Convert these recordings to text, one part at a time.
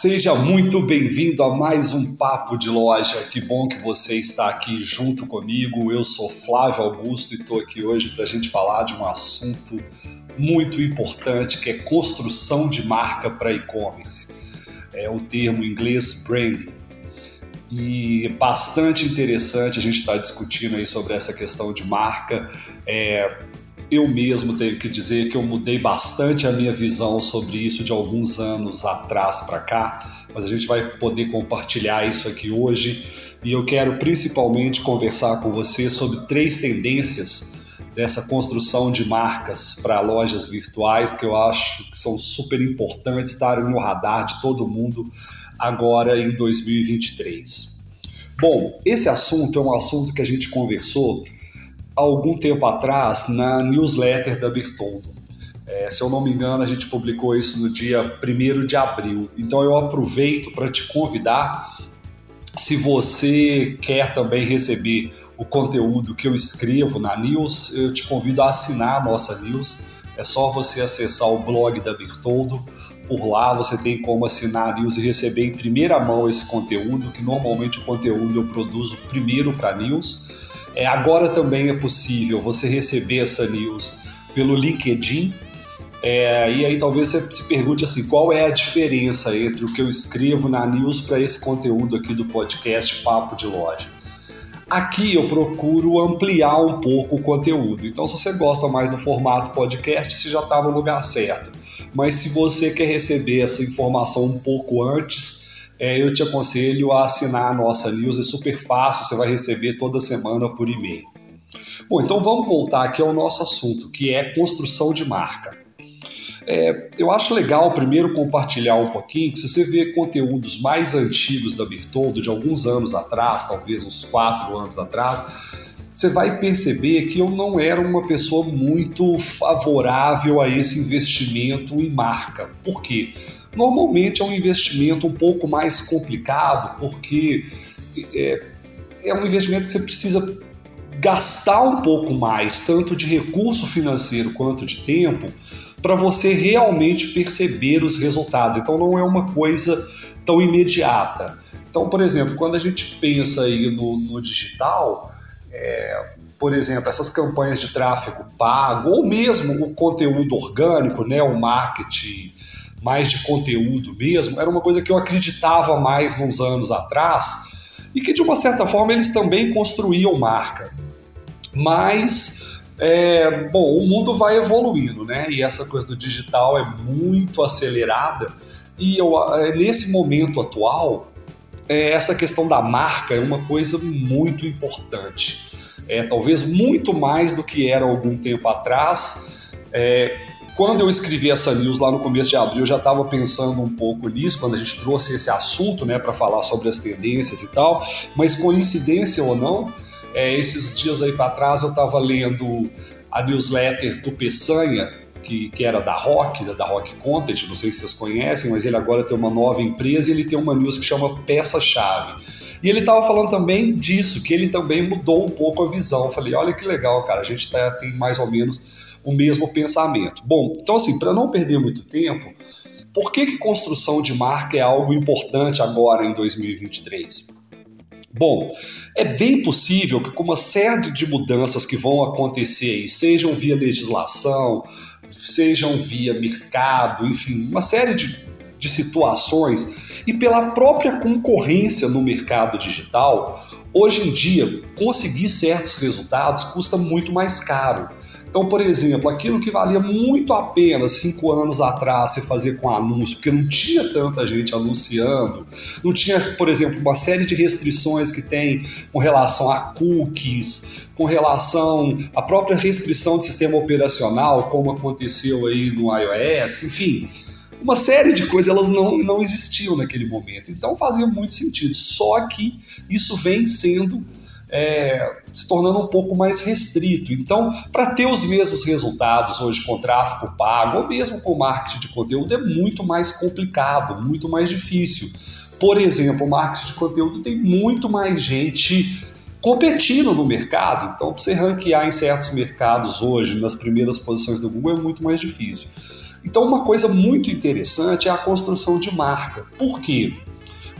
Seja muito bem-vindo a mais um Papo de Loja. Que bom que você está aqui junto comigo. Eu sou Flávio Augusto e estou aqui hoje para a gente falar de um assunto muito importante que é construção de marca para e-commerce. É o termo em inglês branding. E bastante interessante a gente estar tá discutindo aí sobre essa questão de marca. É, eu mesmo tenho que dizer que eu mudei bastante a minha visão sobre isso de alguns anos atrás para cá, mas a gente vai poder compartilhar isso aqui hoje e eu quero principalmente conversar com você sobre três tendências dessa construção de marcas para lojas virtuais que eu acho que são super importantes estarem no radar de todo mundo agora em 2023. Bom, esse assunto é um assunto que a gente conversou algum tempo atrás na newsletter da Bertoldo. É, se eu não me engano, a gente publicou isso no dia 1 de abril. Então eu aproveito para te convidar, se você quer também receber o conteúdo que eu escrevo na news, eu te convido a assinar a nossa news. É só você acessar o blog da Bertoldo. Por lá você tem como assinar a news e receber em primeira mão esse conteúdo, que normalmente o conteúdo eu produzo primeiro para a news é, agora também é possível você receber essa news pelo LinkedIn. É, e aí talvez você se pergunte assim, qual é a diferença entre o que eu escrevo na news para esse conteúdo aqui do podcast Papo de Loja? Aqui eu procuro ampliar um pouco o conteúdo. Então, se você gosta mais do formato podcast, você já está no lugar certo. Mas se você quer receber essa informação um pouco antes, é, eu te aconselho a assinar a nossa news, é super fácil, você vai receber toda semana por e-mail. Bom, então vamos voltar aqui ao nosso assunto, que é construção de marca. É, eu acho legal primeiro compartilhar um pouquinho, que se você vê conteúdos mais antigos da Bertoldo, de alguns anos atrás, talvez uns quatro anos atrás, você vai perceber que eu não era uma pessoa muito favorável a esse investimento em marca. Por quê? Normalmente é um investimento um pouco mais complicado, porque é, é um investimento que você precisa gastar um pouco mais, tanto de recurso financeiro quanto de tempo, para você realmente perceber os resultados. Então não é uma coisa tão imediata. Então, por exemplo, quando a gente pensa aí no, no digital, é, por exemplo, essas campanhas de tráfego pago, ou mesmo o conteúdo orgânico, né, o marketing mais de conteúdo mesmo, era uma coisa que eu acreditava mais uns anos atrás e que de uma certa forma eles também construíam marca. Mas, é, bom, o mundo vai evoluindo, né? E essa coisa do digital é muito acelerada e eu, é, nesse momento atual, é, essa questão da marca é uma coisa muito importante. É, talvez muito mais do que era algum tempo atrás. É, quando eu escrevi essa news lá no começo de abril, eu já estava pensando um pouco nisso, quando a gente trouxe esse assunto né, para falar sobre as tendências e tal, mas coincidência ou não, é, esses dias aí para trás eu estava lendo a newsletter do Peçanha, que, que, era da Rock, da Rock Content, não sei se vocês conhecem, mas ele agora tem uma nova empresa e ele tem uma news que chama Peça-Chave. E ele estava falando também disso, que ele também mudou um pouco a visão. Eu falei, olha que legal, cara, a gente tá, tem mais ou menos o mesmo pensamento. Bom, então assim, para não perder muito tempo, por que, que construção de marca é algo importante agora em 2023? Bom, é bem possível que com uma série de mudanças que vão acontecer sejam via legislação, sejam via mercado, enfim, uma série de, de situações, e pela própria concorrência no mercado digital, hoje em dia conseguir certos resultados custa muito mais caro. Então, por exemplo, aquilo que valia muito a pena cinco anos atrás você fazer com anúncio, porque não tinha tanta gente anunciando, não tinha, por exemplo, uma série de restrições que tem com relação a cookies, com relação à própria restrição de sistema operacional, como aconteceu aí no iOS, enfim, uma série de coisas elas não, não existiam naquele momento. Então fazia muito sentido. Só que isso vem sendo é, se tornando um pouco mais restrito. Então, para ter os mesmos resultados hoje com tráfego pago ou mesmo com marketing de conteúdo é muito mais complicado, muito mais difícil. Por exemplo, o marketing de conteúdo tem muito mais gente competindo no mercado. Então, para você ranquear em certos mercados hoje, nas primeiras posições do Google, é muito mais difícil. Então, uma coisa muito interessante é a construção de marca. Por quê?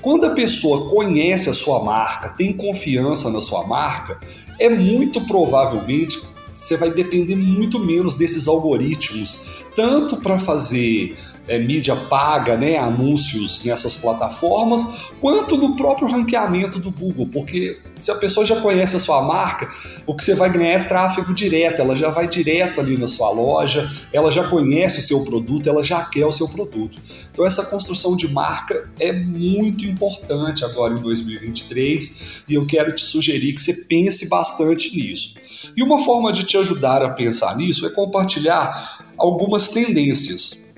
Quando a pessoa conhece a sua marca, tem confiança na sua marca, é muito provavelmente você vai depender muito menos desses algoritmos, tanto para fazer é, mídia paga, né, anúncios nessas plataformas, quanto no próprio ranqueamento do Google, porque se a pessoa já conhece a sua marca, o que você vai ganhar é tráfego direto, ela já vai direto ali na sua loja, ela já conhece o seu produto, ela já quer o seu produto. Então essa construção de marca é muito importante agora em 2023 e eu quero te sugerir que você pense bastante nisso. E uma forma de te ajudar a pensar nisso é compartilhar algumas tendências.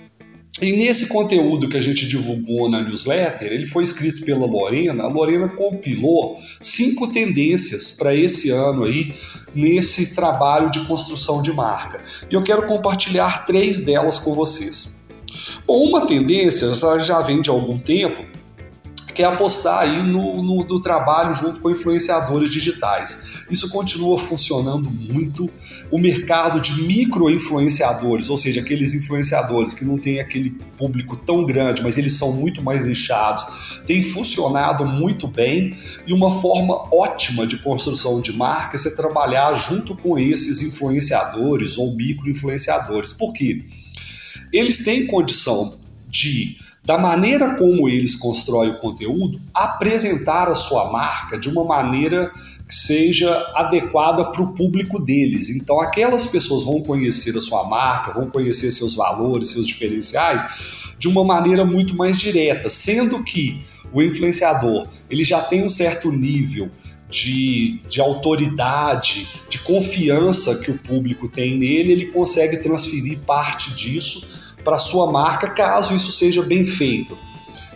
E nesse conteúdo que a gente divulgou na newsletter, ele foi escrito pela Lorena. A Lorena compilou cinco tendências para esse ano aí, nesse trabalho de construção de marca. E eu quero compartilhar três delas com vocês. Bom, uma tendência já vem de algum tempo, que é apostar aí no, no, trabalho junto com influenciadores digitais. Isso continua funcionando muito. O mercado de micro-influenciadores, ou seja, aqueles influenciadores que não têm aquele público tão grande, mas eles são muito mais nichados, tem funcionado muito bem e uma forma ótima de construção de marca é trabalhar junto com esses influenciadores ou micro-influenciadores. Por quê? Eles têm condição de da maneira como eles constroem o conteúdo, apresentar a sua marca de uma maneira que seja adequada para o público deles. Então, aquelas pessoas vão conhecer a sua marca, vão conhecer seus valores, seus diferenciais de uma maneira muito mais direta, sendo que o influenciador ele já tem um certo nível de, de, autoridade, de confiança que o público tem nele, ele consegue transferir parte disso para sua marca, caso isso seja bem feito.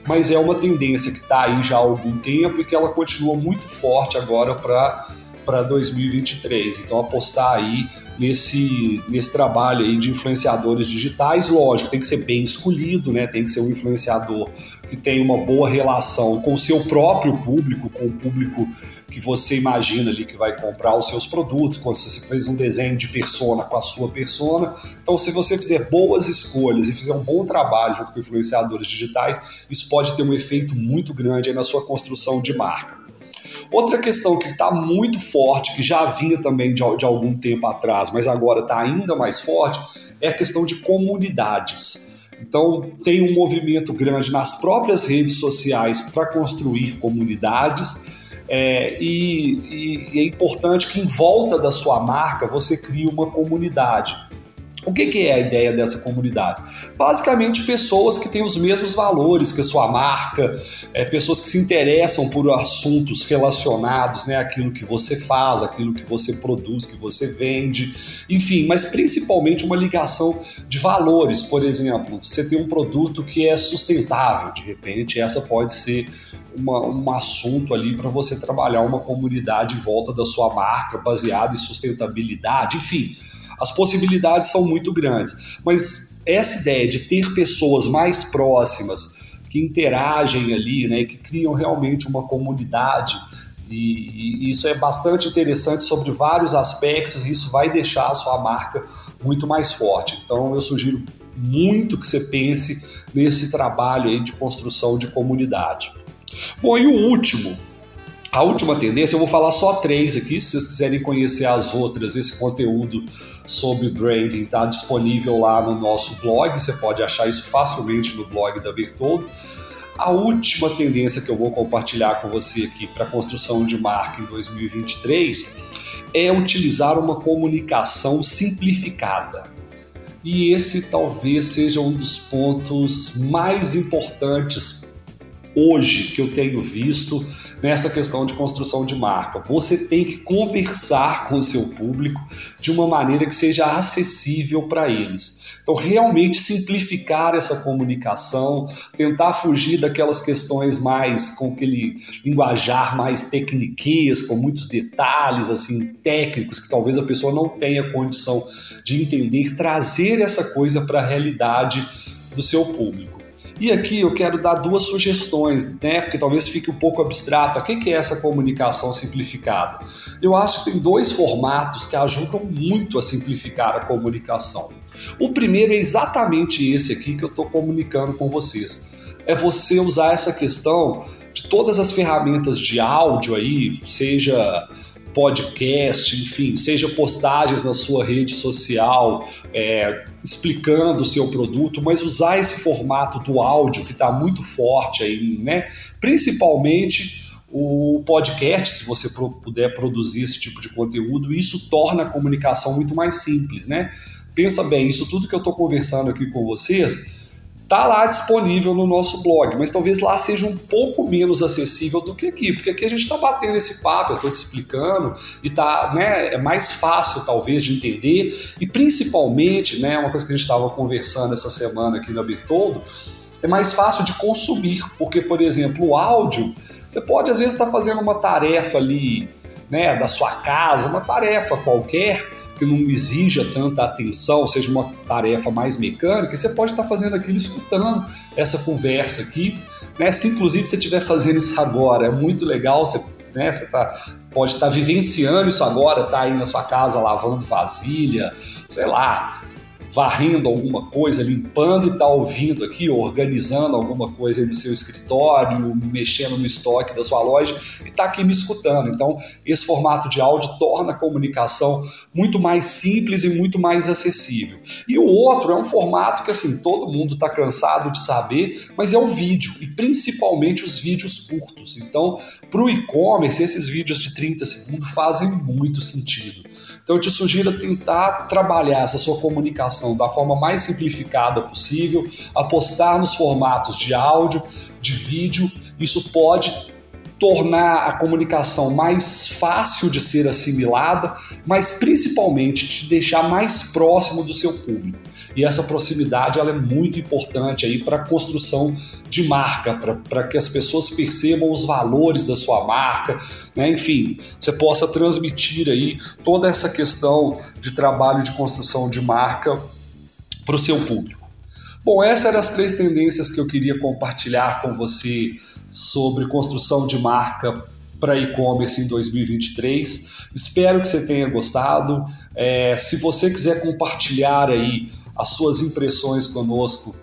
Mas é uma tendência que está aí já há algum tempo e que ela continua muito forte agora para 2023. Então apostar aí nesse, nesse trabalho aí de influenciadores digitais, lógico, tem que ser bem escolhido, né? Tem que ser um influenciador que tem uma boa relação com o seu próprio público, com o público que você imagina ali que vai comprar os seus produtos, quando você fez um desenho de persona com a sua persona. Então, se você fizer boas escolhas e fizer um bom trabalho junto com influenciadores digitais, isso pode ter um efeito muito grande na sua construção de marca. Outra questão que está muito forte, que já vinha também de, de algum tempo atrás, mas agora está ainda mais forte, é a questão de comunidades. Então, tem um movimento grande nas próprias redes sociais para construir comunidades. É, e, e, é importante que em volta da sua marca você crie uma comunidade. O que, que, é a ideia dessa comunidade? Basicamente, pessoas que têm os mesmos valores que a sua marca, é, pessoas que se interessam por assuntos relacionados né, àquilo que você faz, aquilo que você produz, que você vende, enfim, mas principalmente uma ligação de valores. Por exemplo, você tem um produto que é sustentável, de repente, essa pode ser uma, um assunto ali para você trabalhar uma comunidade em volta da sua marca, baseada em sustentabilidade, enfim as possibilidades são muito grandes. Mas essa ideia de ter pessoas mais próximas que interagem ali, né, que criam realmente uma comunidade, e, e, isso é bastante interessante sobre vários aspectos, e isso vai deixar a sua marca muito mais forte. Então eu sugiro muito que você pense nesse trabalho aí de construção de comunidade. Bom, e o último, a última tendência, eu vou falar só três aqui, se vocês quiserem conhecer as outras, esse conteúdo sobre branding está disponível lá no nosso blog, você pode achar isso facilmente no blog da Bertoldo. A última tendência que eu vou compartilhar com você aqui para construção de marca em 2023 é utilizar uma comunicação simplificada. E esse talvez seja um dos pontos mais importantes hoje que eu tenho visto nessa questão de construção de marca. Você tem que conversar com o seu público de uma maneira que seja acessível para eles. Então, realmente simplificar essa comunicação, tentar fugir daquelas questões mais com aquele linguajar mais tecniquez, com muitos detalhes assim técnicos que talvez a pessoa não tenha condição de entender, trazer essa coisa para a realidade do seu público. E aqui eu quero dar duas sugestões, né? Porque talvez fique um pouco abstrato. O que é essa comunicação simplificada? Eu acho que tem dois formatos que ajudam muito a simplificar a comunicação. O primeiro é exatamente esse aqui que eu estou comunicando com vocês. É você usar essa questão de todas as ferramentas de áudio aí, seja podcast, enfim, seja postagens na sua rede social é, explicando o seu produto, mas usar esse formato do áudio que está muito forte aí, né? Principalmente o podcast, se você puder produzir esse tipo de conteúdo, isso torna a comunicação muito mais simples, né? Pensa bem, isso tudo que eu estou conversando aqui com vocês Está lá disponível no nosso blog, mas talvez lá seja um pouco menos acessível do que aqui, porque aqui a gente está batendo esse papo, eu estou te explicando e tá, né, é mais fácil talvez de entender e principalmente, né, uma coisa que a gente estava conversando essa semana aqui na Bertoldo, é mais fácil de consumir, porque por exemplo o áudio, você pode às vezes estar tá fazendo uma tarefa ali, né, da sua casa, uma tarefa qualquer que não exija tanta atenção, seja uma tarefa mais mecânica, você pode estar fazendo aquilo escutando essa conversa aqui. Né? Se inclusive você estiver fazendo isso agora, é muito legal, você, né, você tá, pode estar vivenciando isso agora, tá aí na sua casa lavando vasilha, sei lá, varrendo alguma coisa, limpando e está ouvindo aqui, organizando alguma coisa no seu escritório, mexendo no estoque da sua loja e está aqui me escutando. Então, esse formato de áudio torna a comunicação muito mais simples e muito mais acessível. E o outro é um formato que assim todo mundo está cansado de saber, mas é o vídeo e principalmente os vídeos curtos. Então, para o e-commerce, esses vídeos de 30 segundos fazem muito sentido. Então, eu te sugiro tentar trabalhar essa sua comunicação da forma mais simplificada possível, apostar nos formatos de áudio, de vídeo. Isso pode tornar a comunicação mais fácil de ser assimilada, mas principalmente te deixar mais próximo do seu público. E essa proximidade ela é muito importante aí para a construção de marca, para que as pessoas percebam os valores da sua marca, né? enfim, você possa transmitir aí toda essa questão de trabalho de construção de marca para o seu público. Bom, essas eram as três tendências que eu queria compartilhar com você sobre construção de marca para e-commerce em 2023. Espero que você tenha gostado. É, se você quiser compartilhar aí as suas impressões conosco,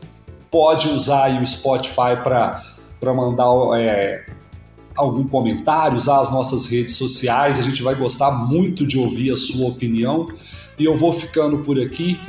pode usar aí o Spotify para mandar é, algum comentário, usar as nossas redes sociais. A gente vai gostar muito de ouvir a sua opinião. E eu vou ficando por aqui.